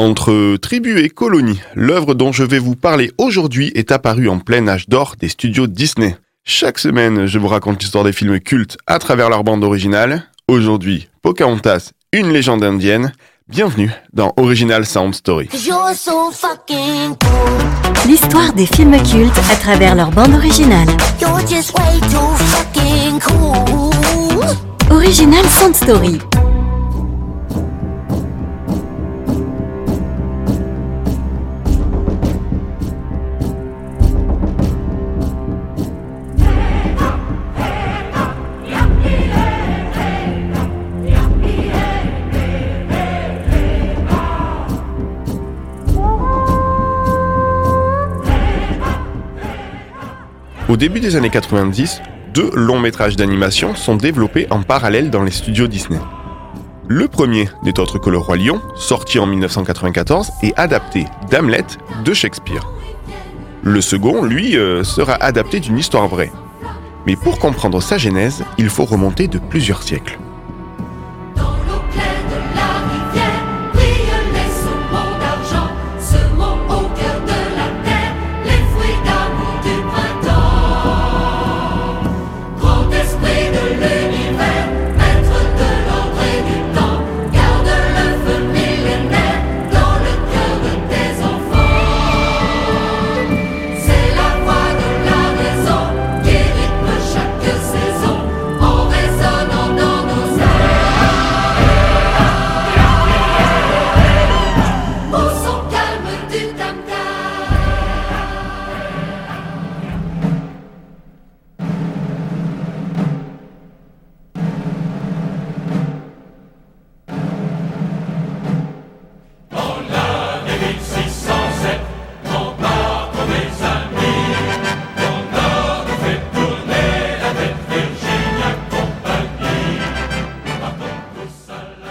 Entre tribu et colonie, l'œuvre dont je vais vous parler aujourd'hui est apparue en plein âge d'or des studios Disney. Chaque semaine, je vous raconte l'histoire des films cultes à travers leur bande originale. Aujourd'hui, Pocahontas, une légende indienne. Bienvenue dans Original Sound Story. L'histoire des films cultes à travers leur bande originale. Original Sound Story. Au début des années 90, deux longs métrages d'animation sont développés en parallèle dans les studios Disney. Le premier n'est autre que Le Roi Lion, sorti en 1994 et adapté d'Hamlet de Shakespeare. Le second, lui, euh, sera adapté d'une histoire vraie. Mais pour comprendre sa genèse, il faut remonter de plusieurs siècles. «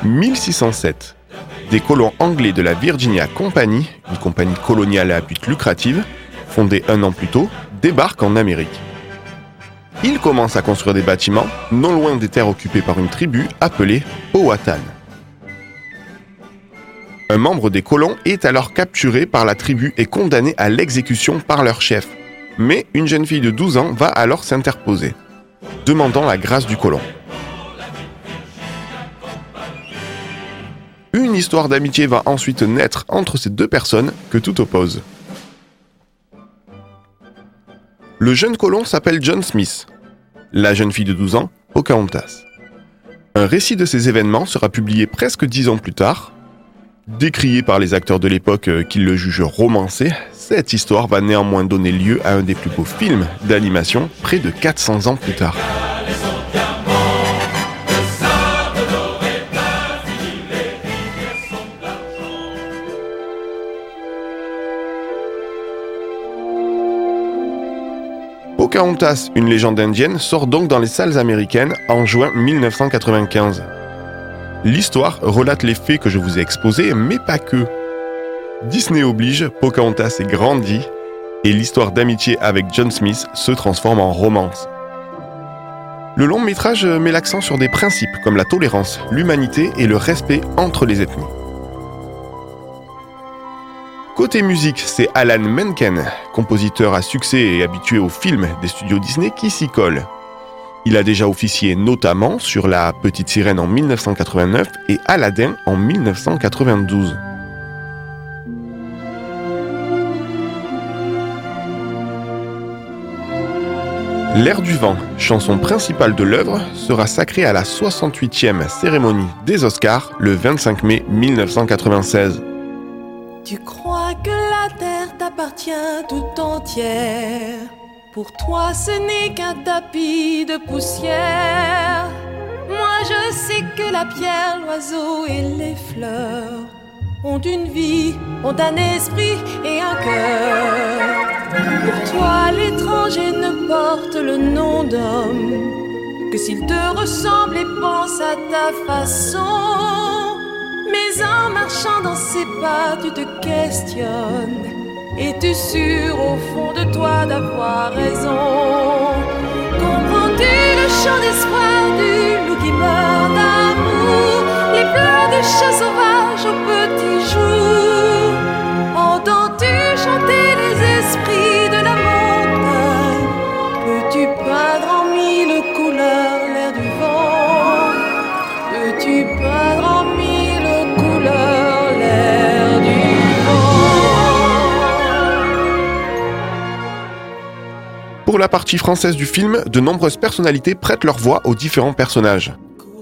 1607. Des colons anglais de la Virginia Company, une compagnie coloniale à but lucratif, fondée un an plus tôt, débarquent en Amérique. Ils commencent à construire des bâtiments non loin des terres occupées par une tribu appelée Powhatan. Un membre des colons est alors capturé par la tribu et condamné à l'exécution par leur chef. Mais une jeune fille de 12 ans va alors s'interposer, demandant la grâce du colon. Histoire d'amitié va ensuite naître entre ces deux personnes que tout oppose. Le jeune colon s'appelle John Smith, la jeune fille de 12 ans, Pocahontas. Un récit de ces événements sera publié presque dix ans plus tard. Décrié par les acteurs de l'époque euh, qui le jugent romancé, cette histoire va néanmoins donner lieu à un des plus beaux films d'animation près de 400 ans plus tard. Pocahontas, une légende indienne, sort donc dans les salles américaines en juin 1995. L'histoire relate les faits que je vous ai exposés, mais pas que. Disney oblige, Pocahontas est grandi et l'histoire d'amitié avec John Smith se transforme en romance. Le long métrage met l'accent sur des principes comme la tolérance, l'humanité et le respect entre les ethnies. Côté musique, c'est Alan Menken, compositeur à succès et habitué aux films des studios Disney, qui s'y colle. Il a déjà officié notamment sur La Petite Sirène en 1989 et Aladdin en 1992. L'air du vent, chanson principale de l'œuvre, sera sacrée à la 68e cérémonie des Oscars le 25 mai 1996. Tu crois que la tout entière. Pour toi, ce n'est qu'un tapis de poussière. Moi, je sais que la pierre, l'oiseau et les fleurs ont une vie, ont un esprit et un cœur. Pour toi, l'étranger ne porte le nom d'homme que s'il te ressemble et pense à ta façon. Mais en marchant dans ses pas, tu te questionnes. Es-tu sûr au fond de toi d'avoir raison? Comprends-tu le chant d'espoir du loup qui meurt d'amour? Les pleurs du chat sauvage Pour la partie française du film, de nombreuses personnalités prêtent leur voix aux différents personnages.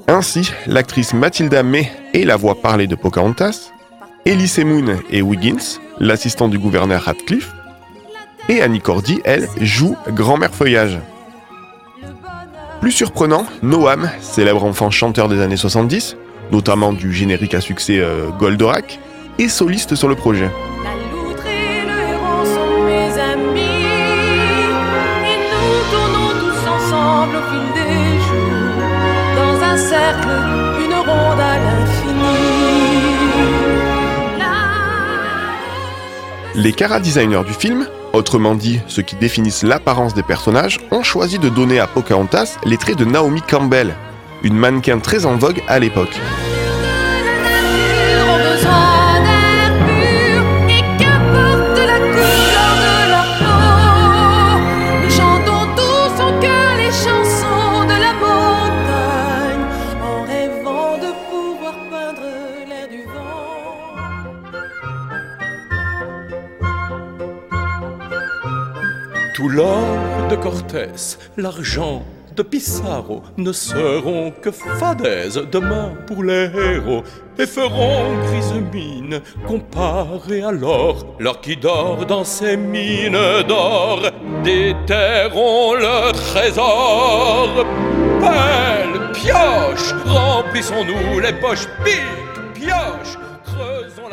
Ainsi, l'actrice Mathilda May est la voix parlée de Pocahontas, Elise Moon et Wiggins, l'assistant du gouverneur Radcliffe, et Annie Cordy, elle, joue Grand-mère Feuillage. Plus surprenant, Noam, célèbre enfant chanteur des années 70, notamment du générique à succès euh, Goldorak, est soliste sur le projet. Une ronde à l'infini. Les chara-designers du film, autrement dit ceux qui définissent l'apparence des personnages, ont choisi de donner à Pocahontas les traits de Naomi Campbell, une mannequin très en vogue à l'époque. Tout l'or de Cortés, l'argent de Pissarro ne seront que fadaises demain pour les héros et feront grise mine comparé à l'or, l'or qui dort dans ces mines d'or, déterrons le trésor. Pelle, pioche, remplissons-nous les poches, pique, pioche,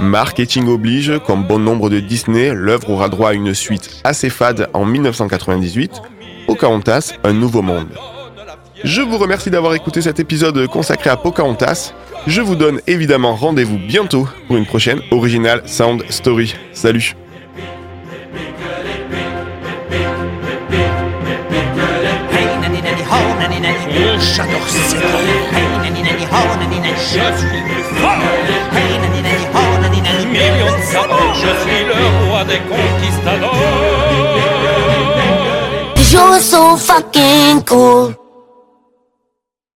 Marketing oblige, comme bon nombre de Disney, l'œuvre aura droit à une suite assez fade en 1998, Pocahontas, Un Nouveau Monde. Je vous remercie d'avoir écouté cet épisode consacré à Pocahontas. Je vous donne évidemment rendez-vous bientôt pour une prochaine Original Sound Story. Salut Hey nanny nanny ho nanny nanny j'adore cette Hey nanny nanny ho nanny nanny Je suis plus fort je suis le roi des conquistadors you're so fucking cool.